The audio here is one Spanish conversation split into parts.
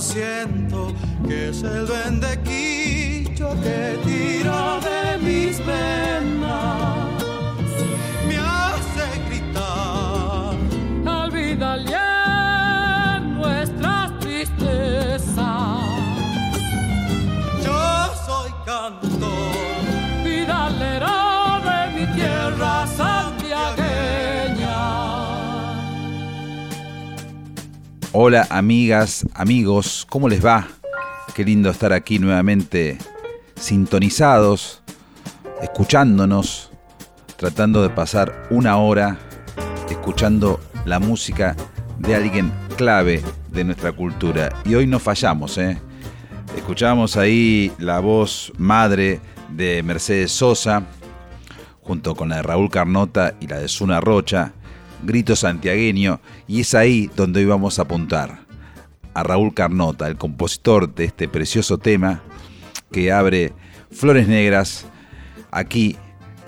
siento que es el duende Hola amigas, amigos, ¿cómo les va? Qué lindo estar aquí nuevamente sintonizados, escuchándonos, tratando de pasar una hora escuchando la música de alguien clave de nuestra cultura. Y hoy no fallamos, ¿eh? Escuchamos ahí la voz madre de Mercedes Sosa, junto con la de Raúl Carnota y la de Zuna Rocha, grito santiagueño, y es ahí donde hoy vamos a apuntar a Raúl Carnota, el compositor de este precioso tema que abre Flores Negras aquí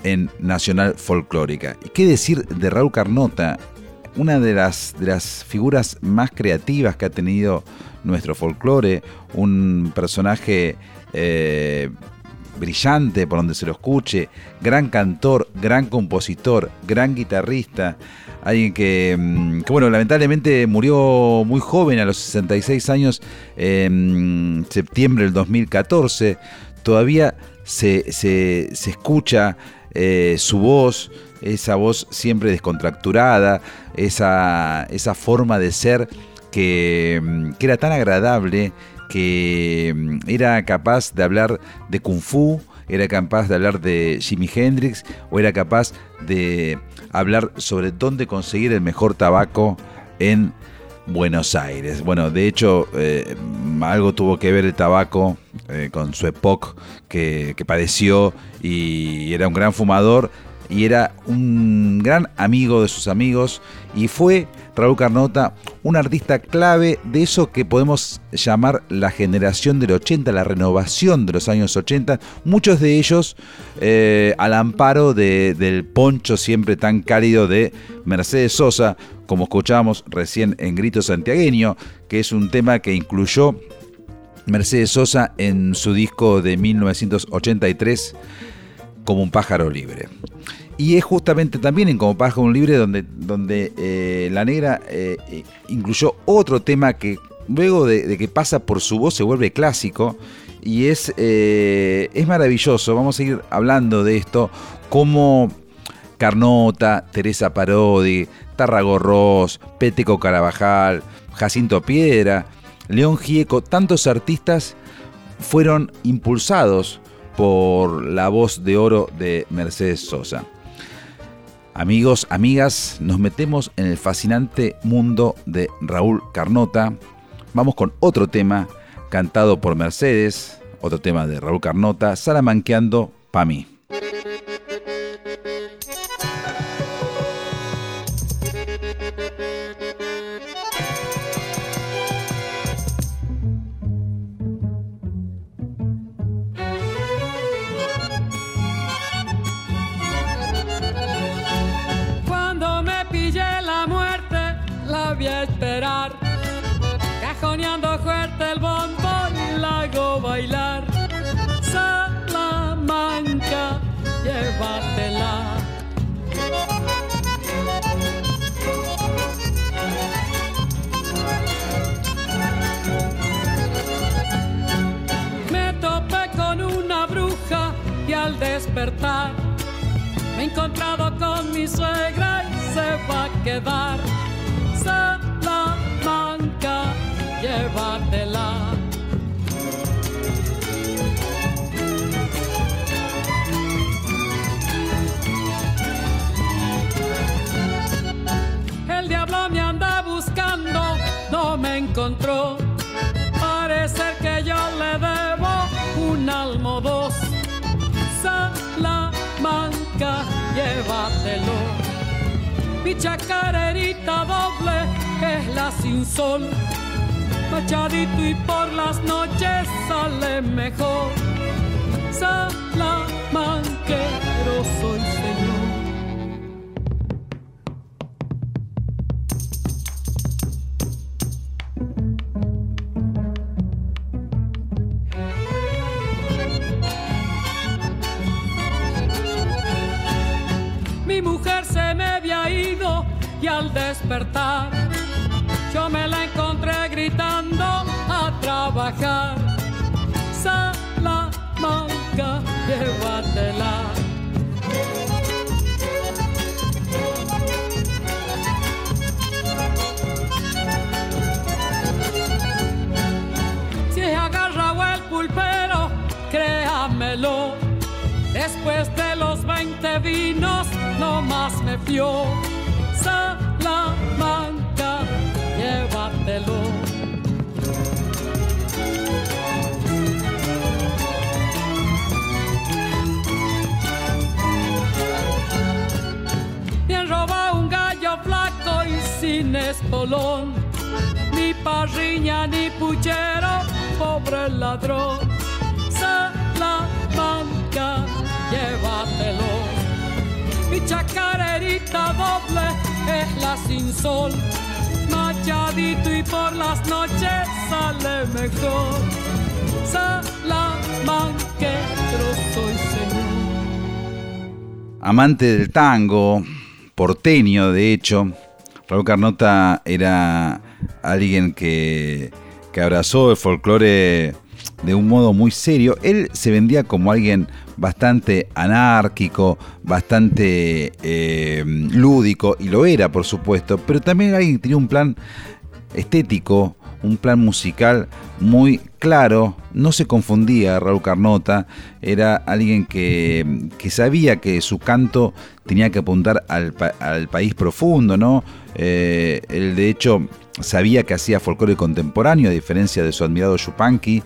en Nacional Folclórica. ¿Y qué decir de Raúl Carnota? Una de las, de las figuras más creativas que ha tenido nuestro folclore, un personaje eh, brillante por donde se lo escuche, gran cantor, gran compositor, gran guitarrista, alguien mm, que, bueno, lamentablemente murió muy joven, a los 66 años, en septiembre del 2014. Todavía se, escucha eh, su voz, esa voz siempre descontracturada, esa, esa forma de ser que, mm, que era tan agradable, que mm, era capaz de hablar de kung fu, era capaz de hablar de Jimi Hendrix o era capaz de hablar sobre dónde conseguir el mejor tabaco en Buenos Aires. Bueno, de hecho, eh, algo tuvo que ver el tabaco eh, con su EPOC que, que padeció y era un gran fumador y era un gran amigo de sus amigos. Y fue Raúl Carnota un artista clave de eso que podemos llamar la generación del 80, la renovación de los años 80, muchos de ellos eh, al amparo del poncho siempre tan cálido de Mercedes Sosa, como escuchábamos recién en Grito Santiagueño, que es un tema que incluyó Mercedes Sosa en su disco de 1983 como un pájaro libre. Y es justamente también en Como Pájaro Libre donde, donde eh, La Negra eh, incluyó otro tema que luego de, que pasa por su voz se vuelve clásico y es, eh, es maravilloso. Vamos a ir hablando de esto, como Carnota, Teresa Parodi, Tarragorros, Peteco Carabajal, Jacinto Piedra, León Gieco, tantos artistas fueron impulsados por la voz de oro de Mercedes Sosa. Amigos, amigas, nos metemos en el fascinante mundo de Raúl Carnota. Vamos con otro tema cantado por Mercedes, otro tema de Raúl Carnota, Salamanqueando pa' mí. Encontrado con mi suegra y se va a quedar. Salamanca, llévatela. Mi chacarerita doble es la sin sol, machadito y por las noches sale mejor. Salamanquero soy despertar yo me la encontré gritando a trabajar. Salamanca, llévatela. Si agarrado el pulpero, créamelo. Después de los 20 vinos, no más me fió llévatelo. Roba un gallo flaco y sin espolón, ni parriña ni puchero, pobre ladrón. Salamanca, llévatelo. Mi chacarerita doble es la sin sol. Y por las noches sale mejor. Soy señor. Amante del tango, porteño de hecho, Raúl Carnota era alguien que, que abrazó el folclore de un modo muy serio. Él se vendía como alguien bastante anárquico, bastante eh, lúdico, y lo era, por supuesto, pero también alguien tenía un plan estético, un plan musical muy claro, no se confundía Raúl Carnota, era alguien que, sabía que su canto tenía que apuntar al, país profundo, ¿no? Eh, él de hecho sabía que hacía folclore contemporáneo, a diferencia de su admirado Yupanqui,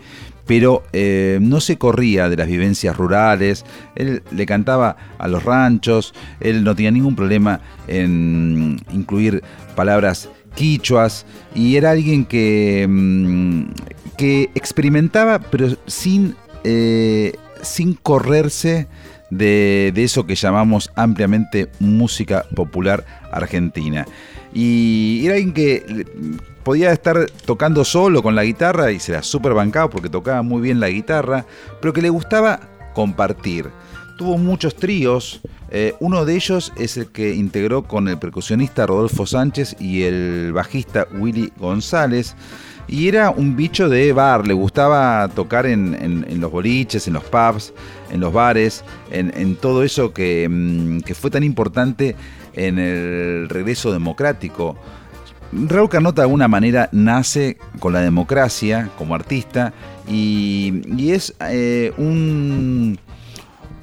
pero eh, no se corría de las vivencias rurales, él le cantaba a los ranchos, él no tenía ningún problema en incluir palabras quichuas y era alguien que, mm, que experimentaba pero sin, eh, sin correrse de, de, eso que llamamos ampliamente música popular argentina. Y era alguien que podía estar tocando solo con la guitarra y se la super bancado porque tocaba muy bien la guitarra, pero que le gustaba compartir. Tuvo muchos tríos, eh, uno de ellos es el que integró con el percusionista Rodolfo Sánchez y el bajista Willy González. Y era un bicho de bar, le gustaba tocar en, los boliches, en los pubs, en los bares, en, todo eso que, mm, que fue tan importante en el regreso democrático. Raúl Carnota de alguna manera nace con la democracia como artista y, es eh, un,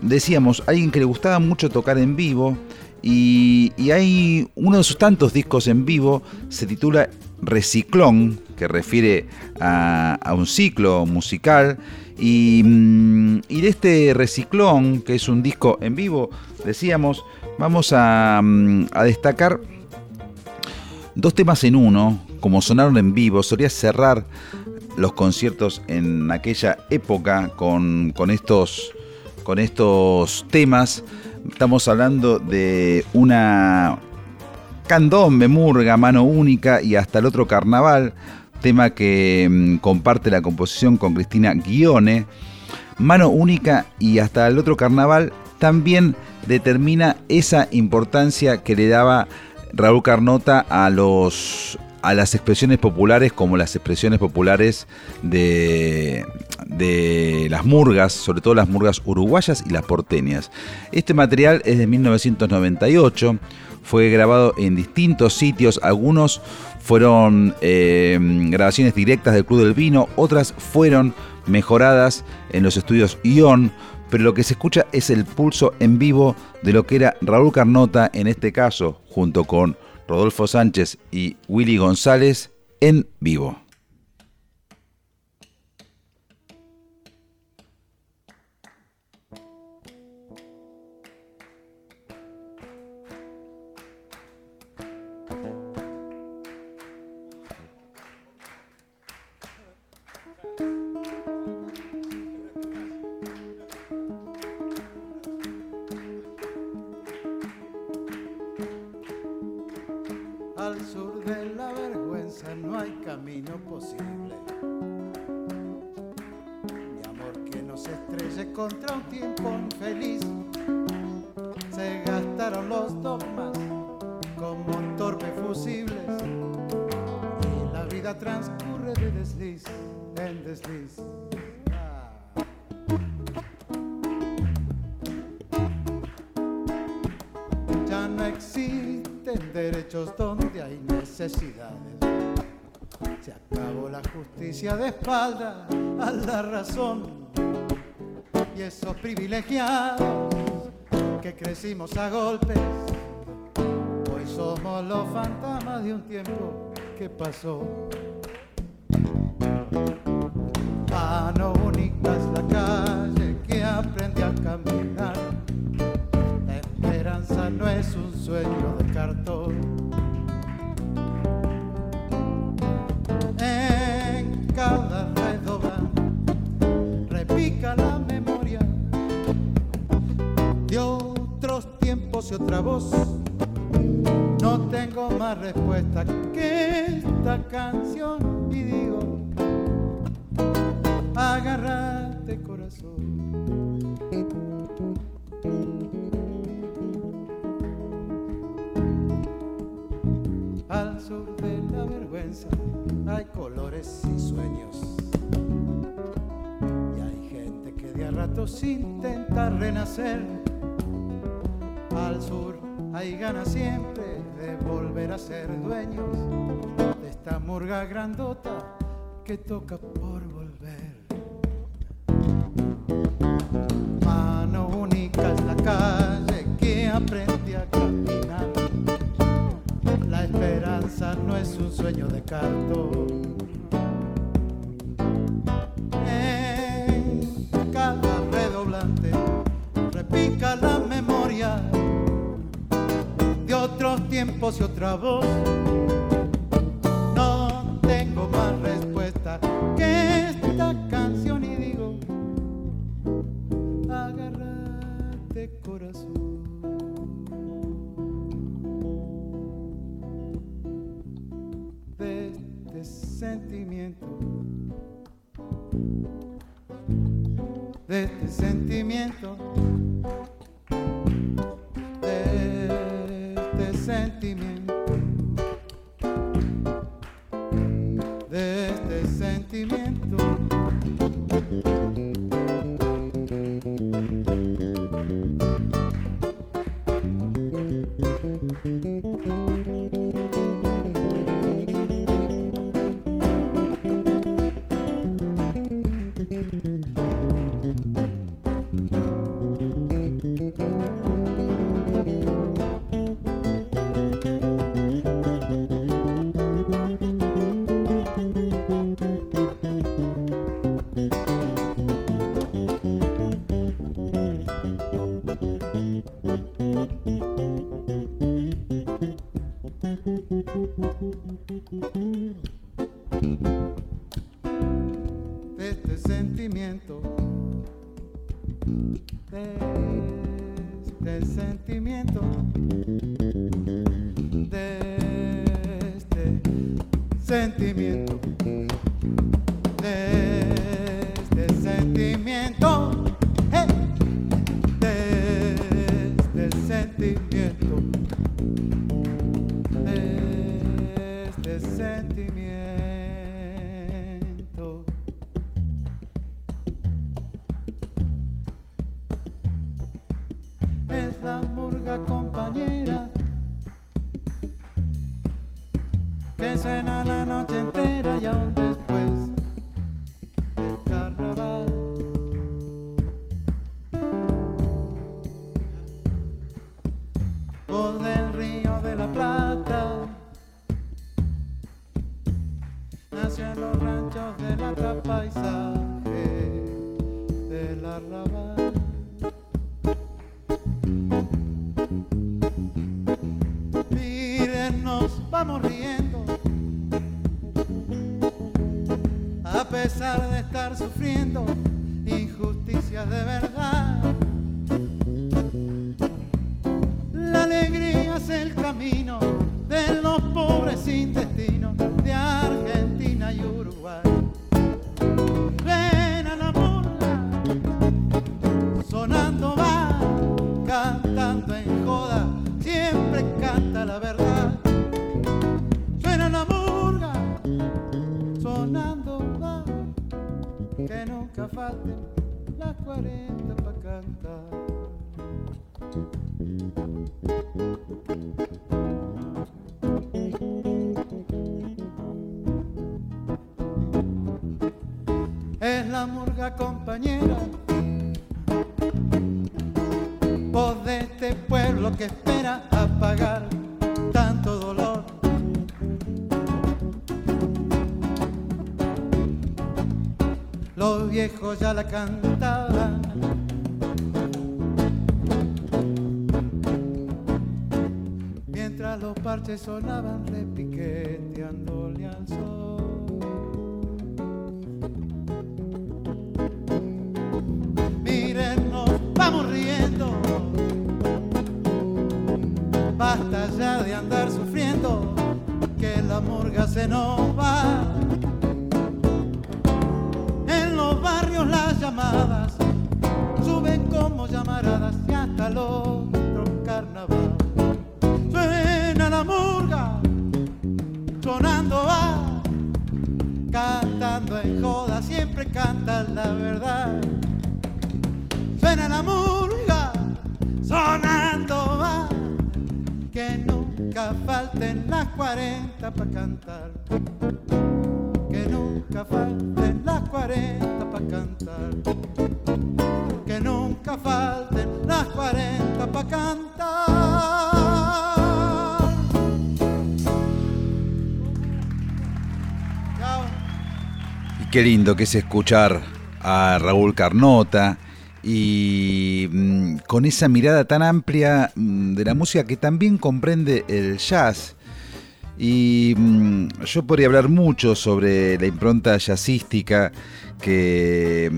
decíamos, alguien que le gustaba mucho tocar en vivo y, hay uno de sus tantos discos en vivo, se titula Reciclón, que refiere a, un ciclo musical. Y, mm, y, de este Reciclón, que es un disco en vivo, decíamos, vamos a, mm, a destacar dos temas en uno, como sonaron en vivo, solía cerrar los conciertos en aquella época con, estos, con estos temas. Estamos hablando de una candombe, murga, mano única y hasta el otro carnaval, tema que mm, comparte la composición con Cristina Guione. Mano única y hasta el otro carnaval también determina esa importancia que le daba Raúl Carnota a los a las expresiones populares como las expresiones populares de, de las murgas, sobre todo las murgas uruguayas y las porteñas. Este material es de 1998, fue grabado en distintos sitios, algunos fueron eh, grabaciones directas del Club del Vino, otras fueron mejoradas en los estudios ION, pero lo que se escucha es el pulso en vivo de lo que era Raúl Carnota, en este caso, junto con Rodolfo Sánchez y Willy González, en vivo. Transcurre de desliz en desliz. Ya no existen derechos donde hay necesidades se acabó la justicia de espalda a la razón. Y esos privilegiados que crecimos a golpes, hoy somos los fantasmas de un tiempo que pasó. Es un sueño de cartón cada redobla repica la memoria de otros tiempos y otra voz. No tengo más respuesta que esta canción y digo, agárrate hay colores y sueños. Y hay gente que de a ratos intenta renacer. Al sur hay ganas siempre de volver a ser dueños de esta murga grandota que toca por volver. Mano única es la calle que aprende a es un sueño de cartón. En cada redoblante repica la memoria de otros tiempos y otra voz. Sentimiento, sufriendo este pueblo que espera apagar tanto dolor. Los viejos ya la cantaban. Mientras los parches sonaban repiqueteándole Basta ya de andar sufriendo, que la murga se nos va. En los barrios las llamadas suben como llamaradas y hasta el otro carnaval. Suena la murga, sonando va, cantando en joda, siempre canta la verdad. Suena la murga, nunca falten las 40 para cantar. Que nunca falten las 40 para cantar. Que nunca falten las 40 para cantar. Y qué lindo que es escuchar a Raúl Carnota y mm, con esa mirada tan amplia mm, de la música que también comprende el jazz. Y mm, yo podría hablar mucho sobre la impronta jazzística que,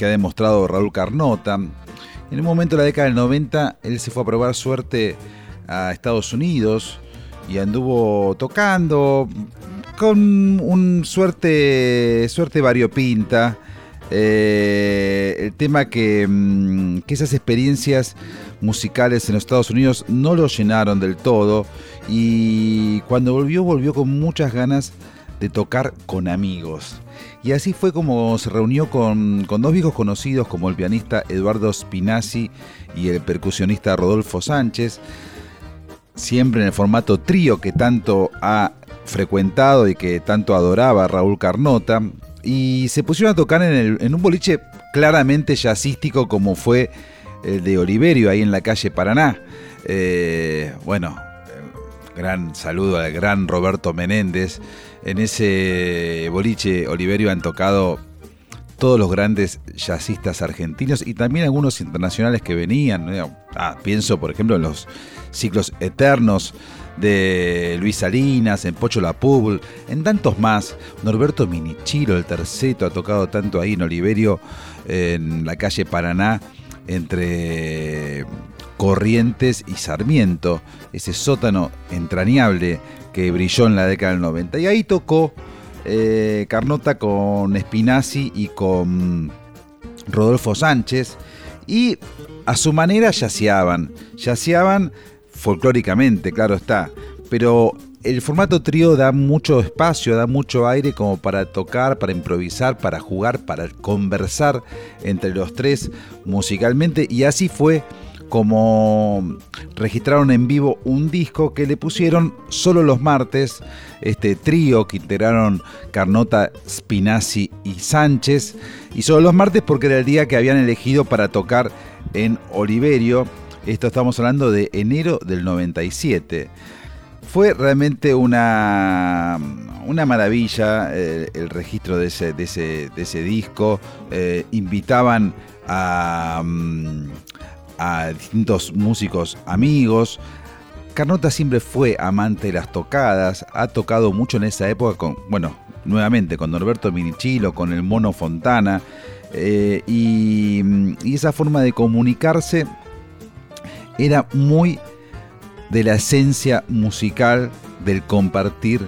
ha demostrado Raúl Carnota. En un momento de la década del 90, él se fue a probar suerte a Estados Unidos y anduvo tocando, con un suerte, suerte variopinta. Eh, el tema mm, que, esas experiencias musicales en los Estados Unidos no lo llenaron del todo y cuando volvió volvió con muchas ganas de tocar con amigos. Y así fue como se reunió con, con, dos viejos conocidos como el pianista Eduardo Spinazzi y el percusionista Rodolfo Sánchez, siempre en el formato trío que tanto ha frecuentado y que tanto adoraba Raúl Carnota, y se pusieron a tocar en, un boliche claramente jazzístico como fue el de Oliverio, ahí en la calle Paraná. Eh, bueno, gran saludo al gran Roberto Menéndez. En ese boliche Oliverio han tocado todos los grandes jazzistas argentinos y también algunos internacionales que venían. Ah, pienso, por ejemplo, en los ciclos eternos de Luis Salinas, en Pocho La Publ, en tantos más. Norberto Minichiro, el terceto, ha tocado tanto ahí en Oliverio, en la calle Paraná, entre Corrientes y Sarmiento, ese sótano entrañable que brilló en la década del 90. Y ahí tocó eh, Carnota con Spinazzi y con Rodolfo Sánchez. Y a su manera yaceaban, yaceaban folclóricamente, claro está. Pero el formato trío da mucho espacio, da mucho aire como para tocar, para improvisar, para jugar, para conversar entre los tres musicalmente. Y así fue como registraron en vivo un disco que le pusieron solo los martes, este trío que integraron Carnota, Spinazzi y Sánchez, y solo los martes porque era el día que habían elegido para tocar en Oliverio esto estamos hablando de enero del 97. Fue realmente una, una maravilla eh, el, registro de ese, de ese, disco. Eh, invitaban a, mm, a distintos músicos amigos. Carnota siempre fue amante de las tocadas, ha tocado mucho en esa época con, bueno, nuevamente con Norberto Minichilo, con el Mono Fontana, eh, y, y, esa forma de comunicarse era muy de la esencia musical del compartir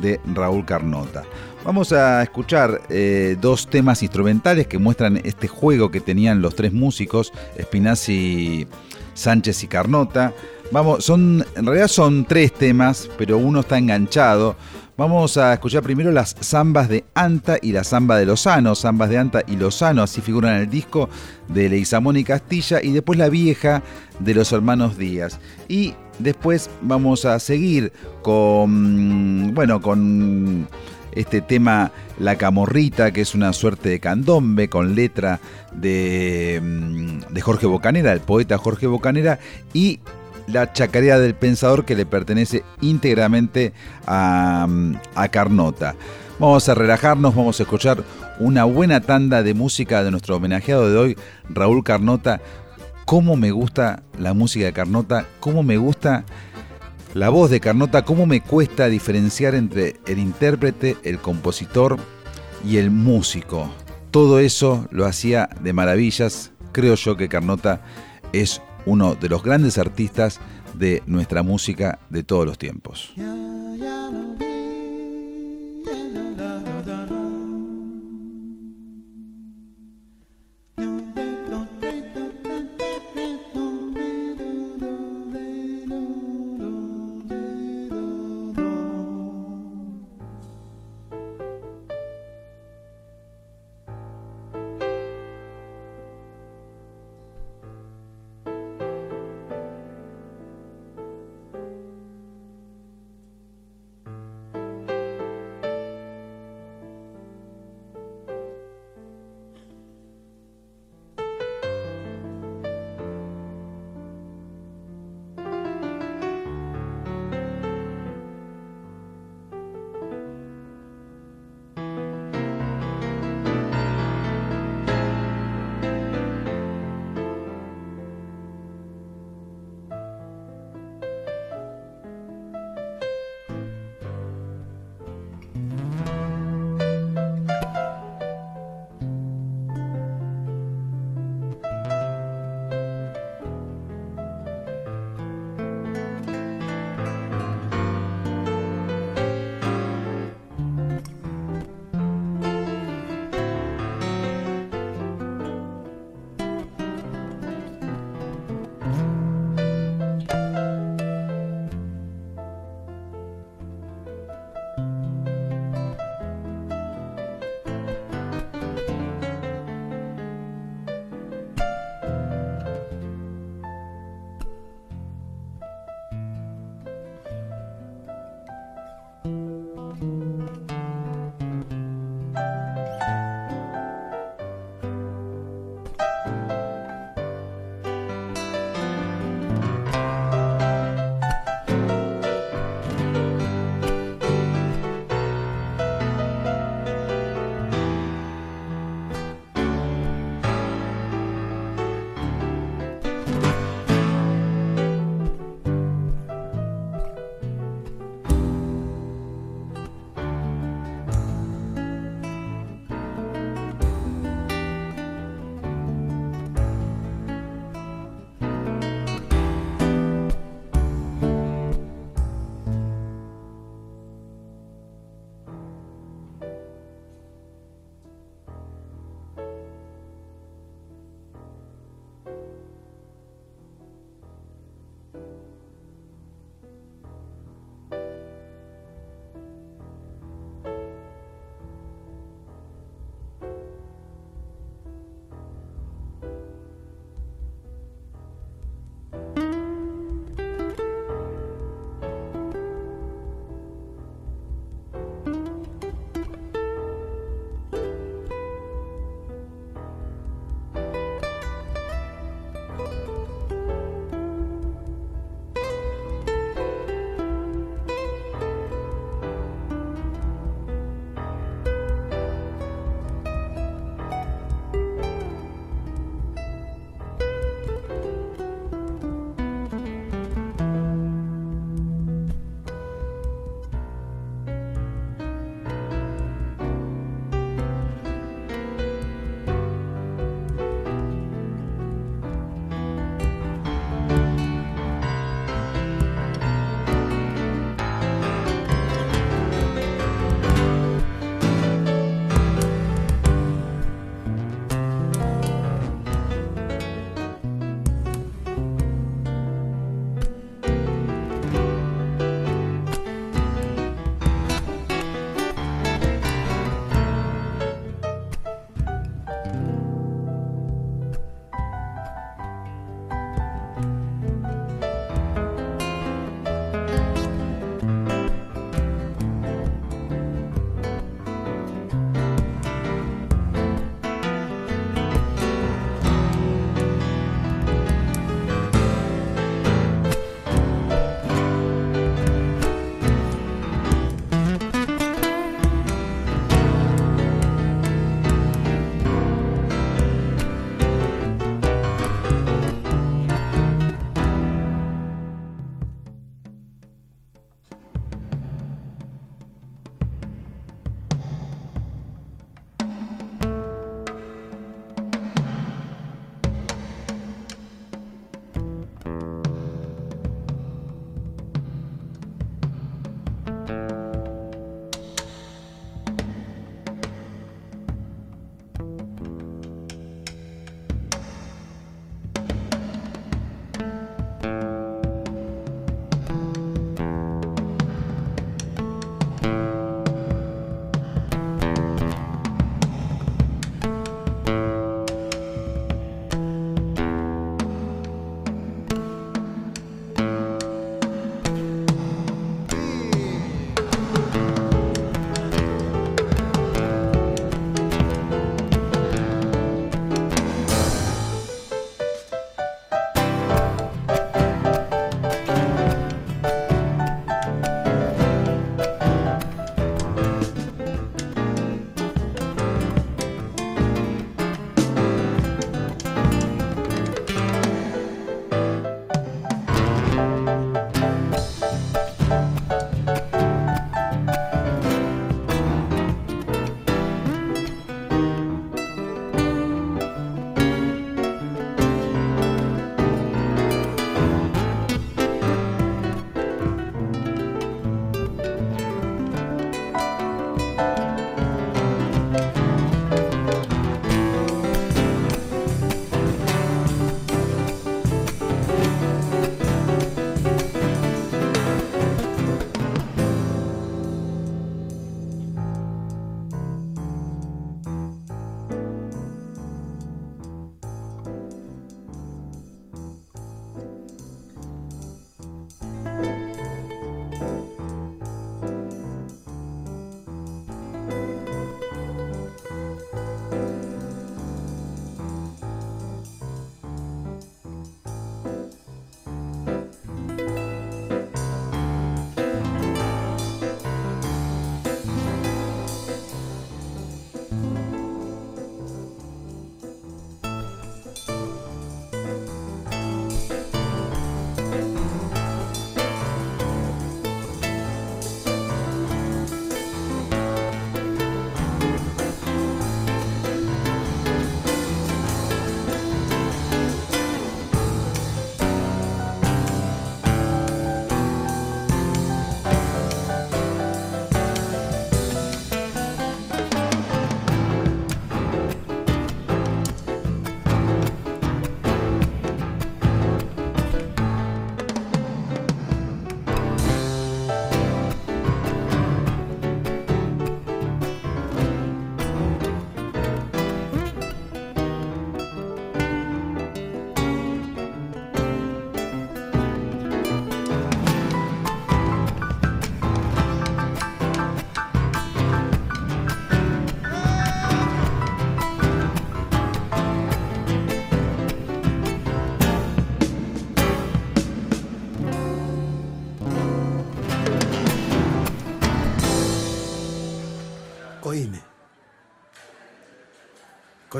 de Raúl Carnota. Vamos a escuchar eh, dos temas instrumentales que muestran este juego que tenían los tres músicos, Spinazzi, Sánchez y Carnota. Vamos, son, en realidad son tres temas, pero uno está enganchado. Vamos a escuchar primero las zambas de Anta y la zamba de Lozano, zambas de Anta y Lozano, así figuran en el disco de Leizamón y Castilla, y después la vieja de los hermanos Díaz. Y después vamos a seguir con, bueno, con este tema La Camorrita, que es una suerte de candombe con letra de, mm, de Jorge Bocanera, el poeta Jorge Bocanera, y la chacarera del pensador que le pertenece íntegramente a, Carnota. Vamos a relajarnos, vamos a escuchar una buena tanda de música de nuestro homenajeado de hoy, Raúl Carnota. Cómo me gusta la música de Carnota, cómo me gusta la voz de Carnota, cómo me cuesta diferenciar entre el intérprete, el compositor y el músico. Todo eso lo hacía de maravillas. Creo yo que Carnota es uno de los grandes artistas de nuestra música de todos los tiempos.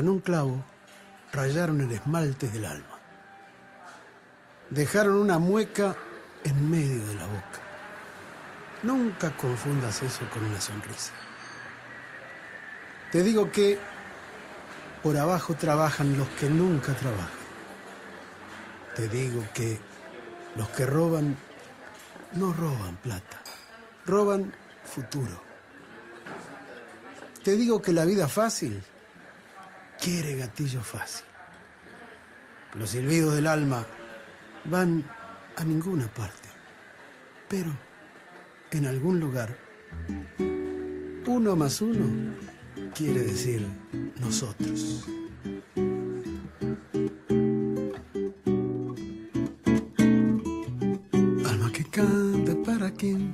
Un clavo rayaron el esmalte del alma. Dejaron una mueca en medio de la boca. Nunca confundas eso con una sonrisa. Te digo que por abajo trabajan los que nunca trabajan. Te digo que los que roban no roban plata, roban futuro. Te digo que la vida fácil quiere gatillo fácil. Los silbidos del alma van a ninguna parte, pero en algún lugar, uno más uno quiere decir nosotros. Alma que canta para quién.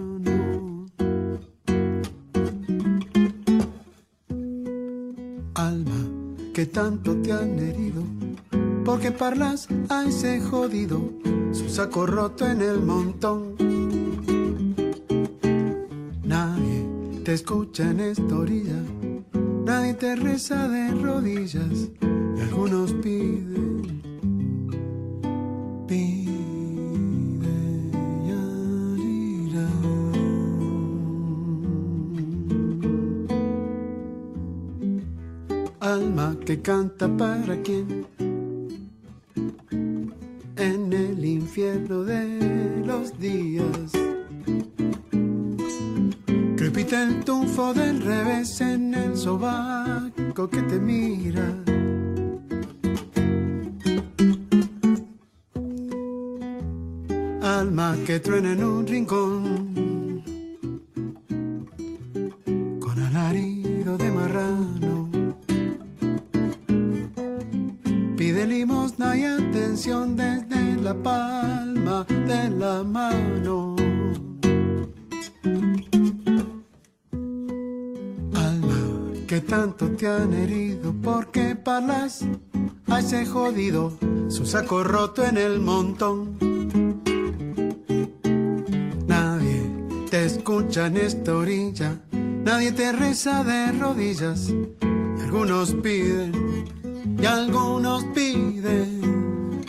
parlas a ese jodido, su saco roto en el montón. Nadie te escucha en esta orilla, nadie te reza de rodillas, y algunos piden canta para quien de los días. Crepita el tufo del revés en el sobaco saco roto en el montón. Nadie te escucha en esta orilla, nadie te reza de rodillas. algunos piden, y algunos piden,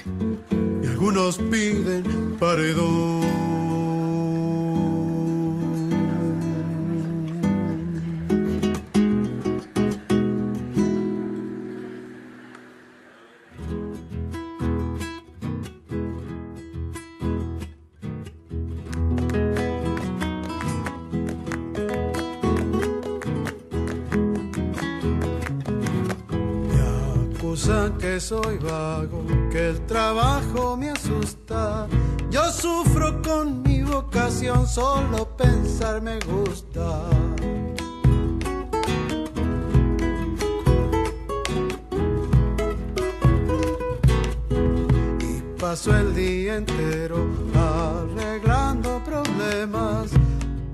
y algunos piden paredón. Soy vago, que el trabajo me asusta. Yo sufro con mi vocación, solo pensar me gusta. Y paso el día entero arreglando problemas,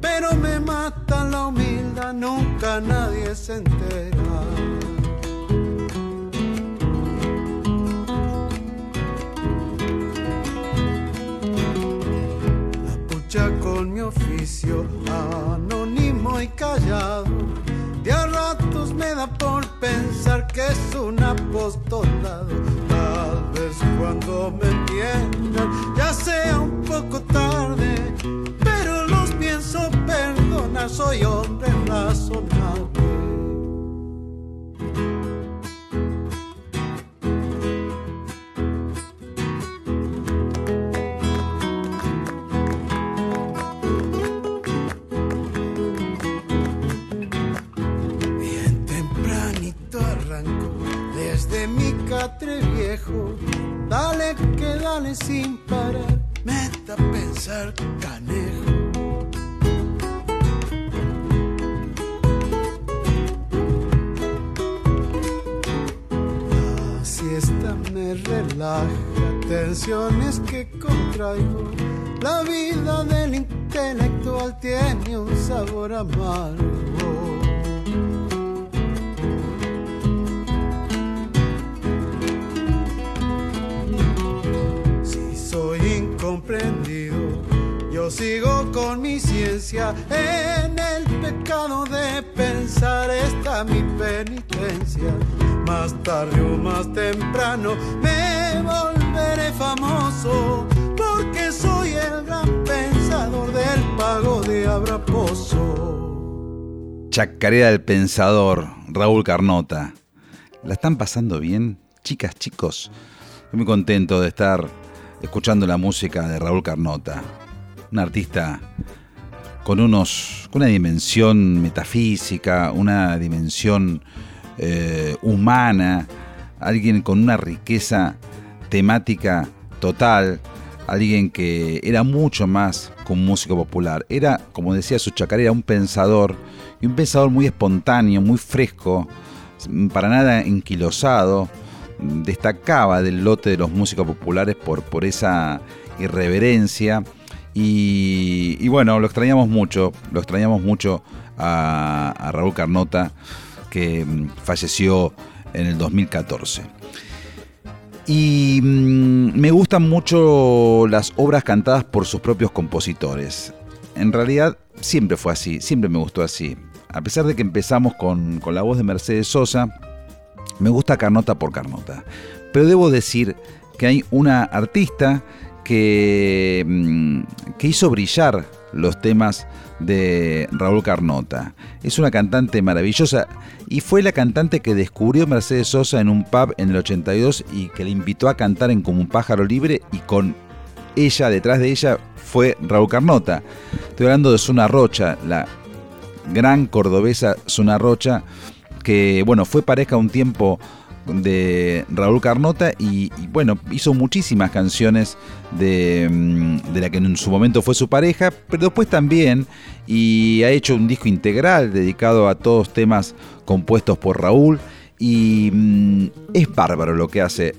pero me mata la humildad, nunca nadie se entera. Oficio anónimo y callado. De a ratos me da por pensar que es un apostolado. Tal vez cuando me entiendan ya sea un poco tarde, pero los pienso perdonar, soy hombre razonable. Catre viejo. Dale que dale sin parar, meta a pensar canejo. La siesta me relaja, tensiones que contraigo. La vida del intelectual tiene un sabor amargo. Yo sigo con mi ciencia en el pecado de pensar está mi penitencia. Más tarde o más temprano me volveré famoso porque soy el gran pensador del pago de Abraposo. Chacarera del pensador, Raúl Carnota. ¿La están pasando bien? Chicas, chicos, estoy muy contento de estar escuchando la música de Raúl Carnota, un artista con, unos, con una dimensión metafísica, una dimensión eh, humana, alguien con una riqueza temática total, alguien que era mucho más que un músico popular, era, como decía su chacarera, un pensador, y un pensador muy espontáneo, muy fresco, para nada enquilosado, destacaba del lote de los músicos populares por, por esa irreverencia. Y, bueno, lo extrañamos mucho, lo extrañamos mucho a, Raúl Carnota, que mm, falleció en el 2014. Y mm, me gustan mucho las obras cantadas por sus propios compositores. En realidad siempre fue así, siempre me gustó así. A pesar de que empezamos con, con la voz de Mercedes Sosa, me gusta Carnota por Carnota. Pero debo decir que hay una artista que, mm, que hizo brillar los temas de Raúl Carnota. Es una cantante maravillosa y fue la cantante que descubrió Mercedes Sosa en un pub en el 82 y que le invitó a cantar en Como un pájaro libre y con ella, detrás de ella, fue Raúl Carnota. Estoy hablando de Zuna Rocha, la gran cordobesa Zuna Rocha, que bueno, fue pareja un tiempo de Raúl Carnota y, bueno, hizo muchísimas canciones de, mm, de, la que en su momento fue su pareja, pero después también, y ha hecho un disco integral dedicado a todos temas compuestos por Raúl, y mm, es bárbaro lo que hace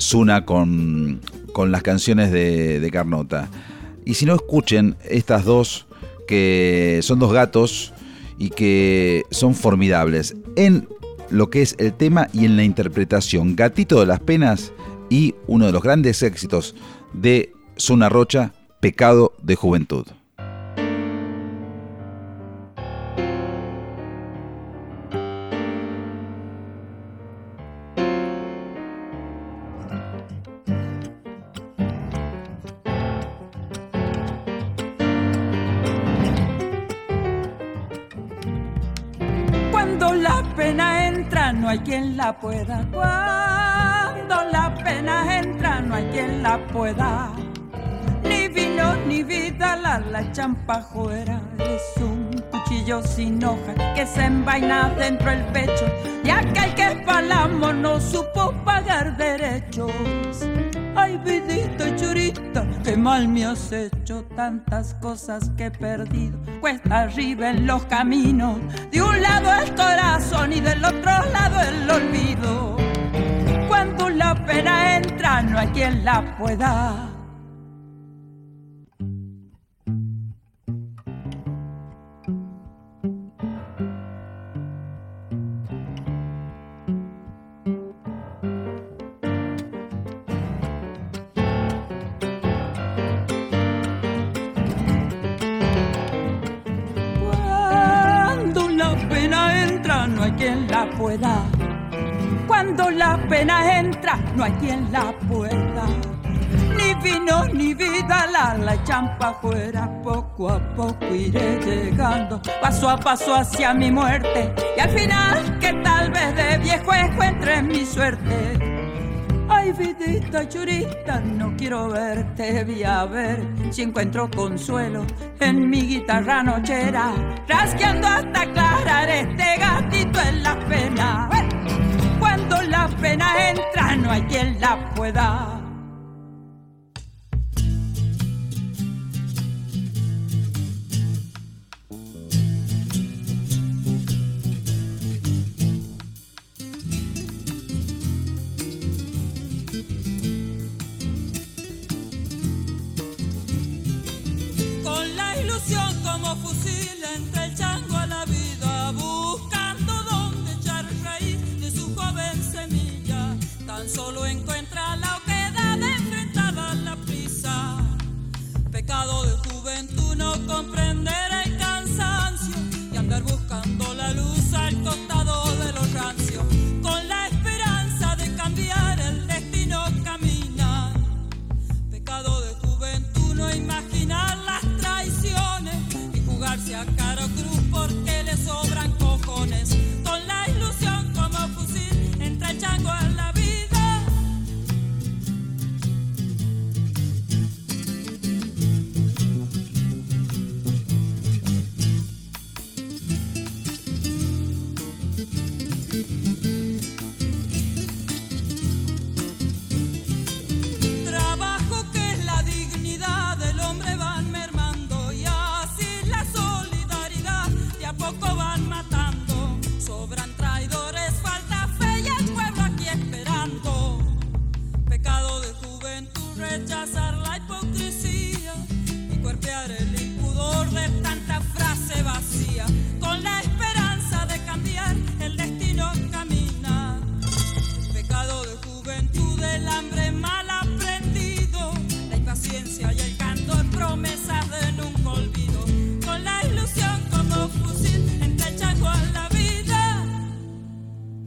Zuna con, con las canciones de, de Carnota. Y si no escuchen estas dos, que son dos gatos, y que son formidables en lo que es el tema y en la interpretación. Gatito de las Penas y uno de los grandes éxitos de Zona Rocha, Pecado de Juventud. La pueda. Cuando la pena entra, no hay quien la pueda. Ni vino ni vida, la, la champa fuera. Es un cuchillo sin hoja que se envaina dentro del pecho. Y aquel que palamo no supo pagar derechos. Ay, vidita churita, qué mal me has hecho tantas cosas que he perdido. Cuesta arriba en los caminos, de un lado el corazón y del otro lado el olvido. Cuando la pena entra, no hay quien la pueda Cuando la pena entra, no hay quien la pueda. Ni vino ni vida, la, la champa fuera. Poco a poco iré llegando, paso a paso hacia mi muerte. Y al final, que tal vez de viejo encuentre mi suerte. Ay, vidita churita, no quiero verte, voy a ver si encuentro consuelo en mi guitarra nochera, rasqueando hasta aclarar este gatito en la pena. Cuando la pena entra, no hay quien la pueda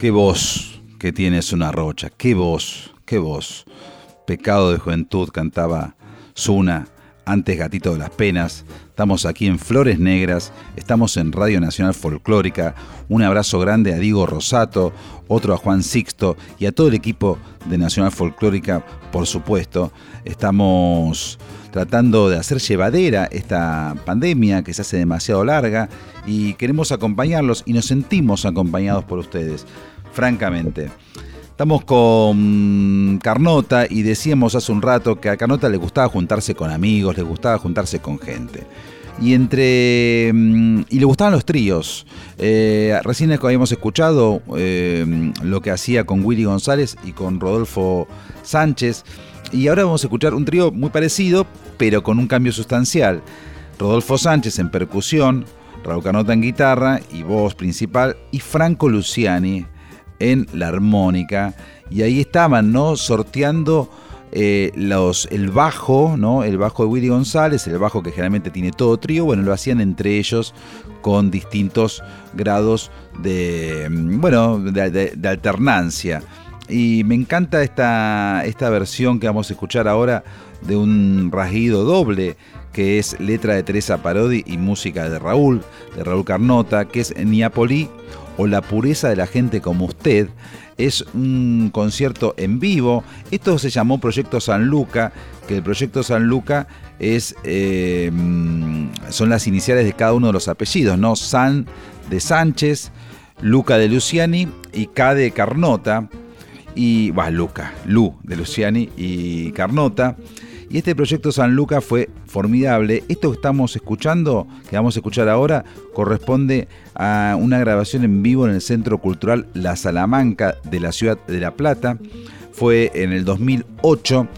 Qué voz que tienes una rocha, qué voz, qué voz. Pecado de juventud cantaba Zuna, antes Gatito de las Penas. Estamos aquí en Flores Negras, estamos en Radio Nacional Folclórica. Un abrazo grande a Diego Rosato, otro a Juan Sixto y a todo el equipo de Nacional Folclórica, por supuesto. Estamos tratando de hacer llevadera esta pandemia que se hace demasiado larga y queremos acompañarlos y nos sentimos acompañados por ustedes, francamente. Estamos con Carnota y decíamos hace un rato que a Carnota le gustaba juntarse con amigos, le gustaba juntarse con gente. Y entre. mm, Y le gustaban los tríos. Eh, recién habíamos escuchado eh, lo que hacía con Willy González y con Rodolfo Sánchez. Y ahora vamos a escuchar un trío muy parecido, pero con un cambio sustancial. Rodolfo Sánchez en percusión, Raúl Carnota en guitarra y voz principal, y Franco Luciani en la armónica. Y ahí estaban, ¿no? Sorteando eh, los, el bajo, ¿no? El bajo de Willy González, el bajo que generalmente tiene todo trío. Bueno, lo hacían entre ellos con distintos grados de, mm, bueno, de, alternancia. Y me encanta esta, esta versión que vamos a escuchar ahora de un rasguido doble, que es letra de Teresa Parodi y música de Raúl, de Raúl Carnota, que es Niapolí o La pureza de la gente como usted. Es un concierto en vivo. Esto se llamó Proyecto San Luca, que el Proyecto San Luca es, eh, mm, son las iniciales de cada uno de los apellidos, ¿no? San de Sánchez, Luca de Luciani y K de Carnota y va Luca, Lu de Luciani y Carnota. Y este proyecto San Luca fue formidable. Esto que estamos escuchando, que vamos a escuchar ahora, corresponde a una grabación en vivo en el Centro Cultural La Salamanca de la ciudad de La Plata. Fue en el 2008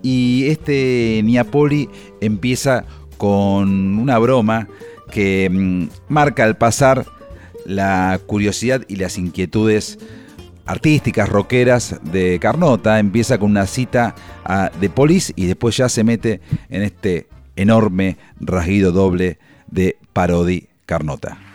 y este Niapoli empieza con una broma que mm, marca al pasar la curiosidad y las inquietudes artísticas, rockeras de Carnota. Empieza con una cita a The Police y después ya se mete en este enorme rasguido doble de Parodi Carnota.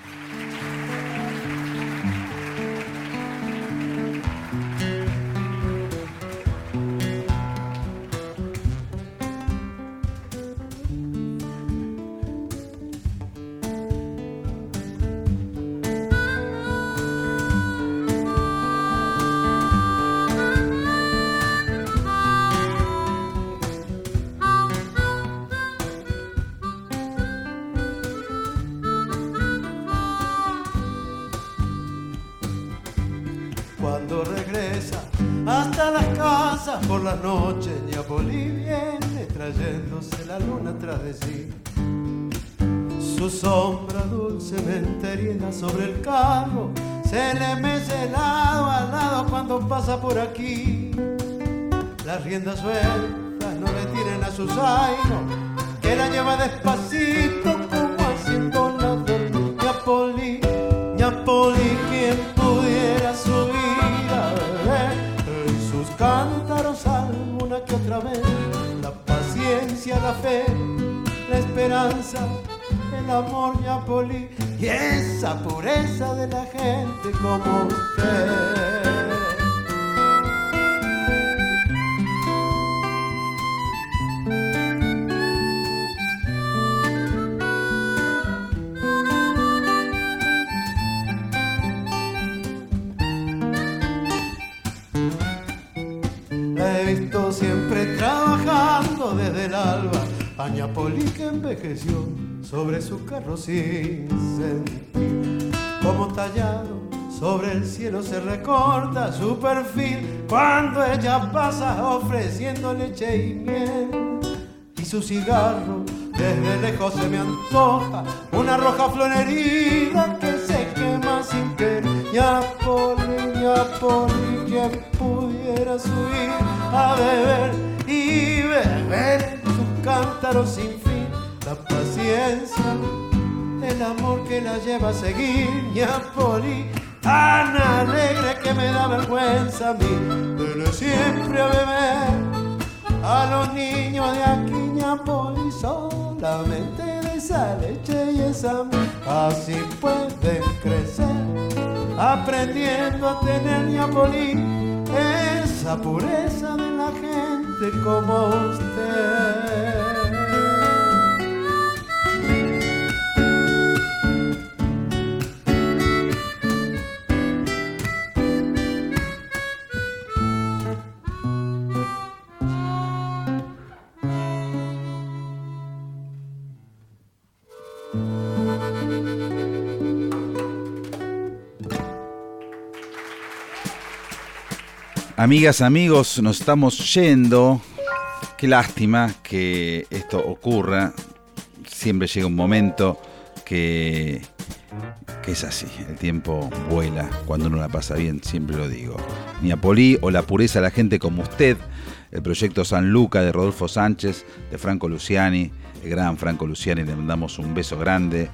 Su sombra dulcemente herida sobre el carro se le mece lado a lado cuando pasa por aquí. Las riendas sueltas no le tiren a su zaino, que la lleva despacito como haciendo la. Ñapoli, Ñapoli, quien pudiera subir a ver en sus cántaros alguna que otra vez. La paciencia, la fe, la esperanza, el amor, Ñapoli, y esa pureza de la gente como usted. siempre trabajando desde el alba. Añapoli que envejeció sobre su carro sin sentir. Como tallado sobre el cielo se recorta su perfil cuando ella pasa ofreciendo leche y miel. Y su cigarro desde lejos se me antoja una roja flonerida que se quema sin querer. Ñapoli, Ñapoli, quien pudiera subir a beber y beber su cántaro sin. La paciencia, el amor que la lleva a seguir. Ñapoli, tan alegre que me da vergüenza a mí. Dele siempre a beber a los niños de aquí, Ñapoli, solamente de esa leche y esa. Así pueden crecer, aprendiendo a tener Ñapoli, esa pureza de la gente como usted. Amigas, amigos, nos estamos yendo. Qué lástima que esto ocurra. Siempre llega un momento que, que es así. El tiempo vuela cuando uno la pasa bien, siempre lo digo. Ni Apolí o la pureza de la gente como usted. El proyecto San Luca de Rodolfo Sánchez, de Franco Luciani, el gran Franco Luciani, le mandamos un beso grande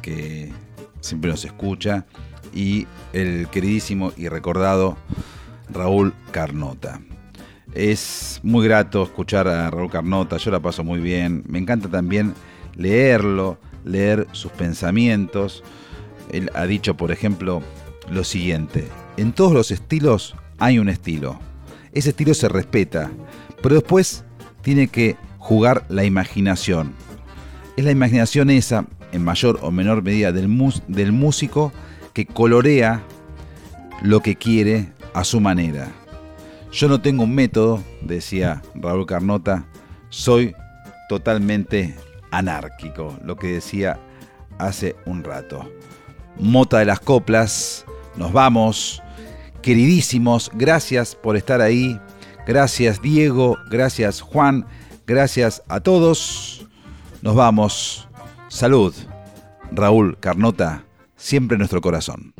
que siempre nos escucha. Y el queridísimo y recordado Raúl Carnota. Es muy grato escuchar a Raúl Carnota, yo la paso muy bien. Me encanta también leerlo, leer sus pensamientos. Él ha dicho, por ejemplo, lo siguiente, en todos los estilos hay un estilo. Ese estilo se respeta, pero después tiene que jugar la imaginación. Es la imaginación esa, en mayor o menor medida, del, del músico que colorea lo que quiere a su manera. Yo no tengo un método, decía Raúl Carnota, soy totalmente anárquico, lo que decía hace un rato. Mota de las coplas, nos vamos. Queridísimos, gracias por estar ahí. Gracias Diego, gracias Juan, gracias a todos. Nos vamos. Salud. Raúl Carnota, siempre en nuestro corazón.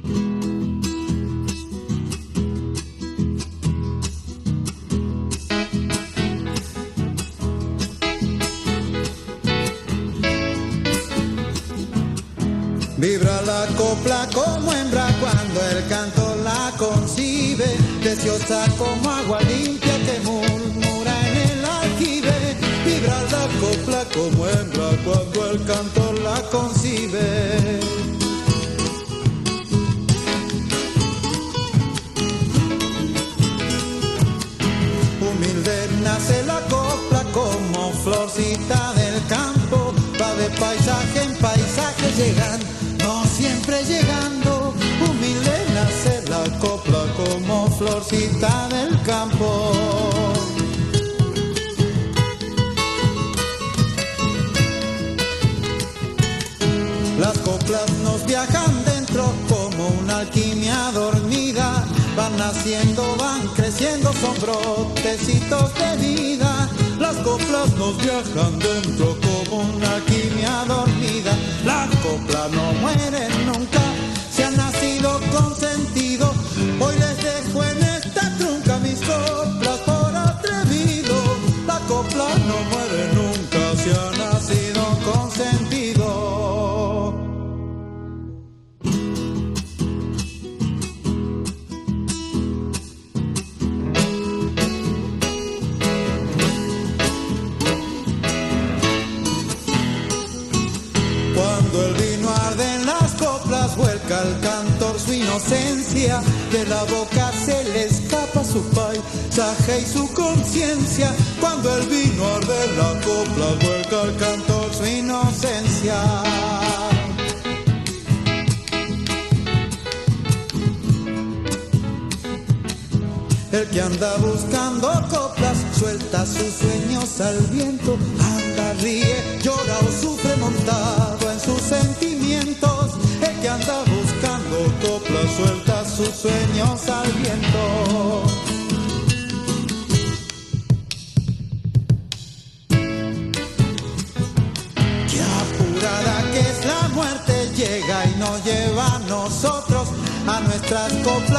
Como hembra cuando el canto la concibe, preciosa como agua limpia que murmura en el aljibe. Vibra la copla como hembra cuando el canto la concibe. Humilde nace la copla como florcita del campo, va de paisaje en paisaje llegando llegando, humilde nace la copla como florcita del campo. Las coplas nos viajan dentro como una alquimia dormida, van naciendo, van creciendo, son brotecitos de vida. Las coplas nos viajan dentro como una alquimia dormida. La copla no muere nunca, sentido. De la boca se le escapa su paisaje y su conciencia. Cuando el vino arde la copla, vuelca al cantor su inocencia. El que anda buscando coplas suelta sus sueños al viento, anda, ríe, viento. Qué apurada que es la muerte, llega y nos lleva a nosotros, a nuestras coplas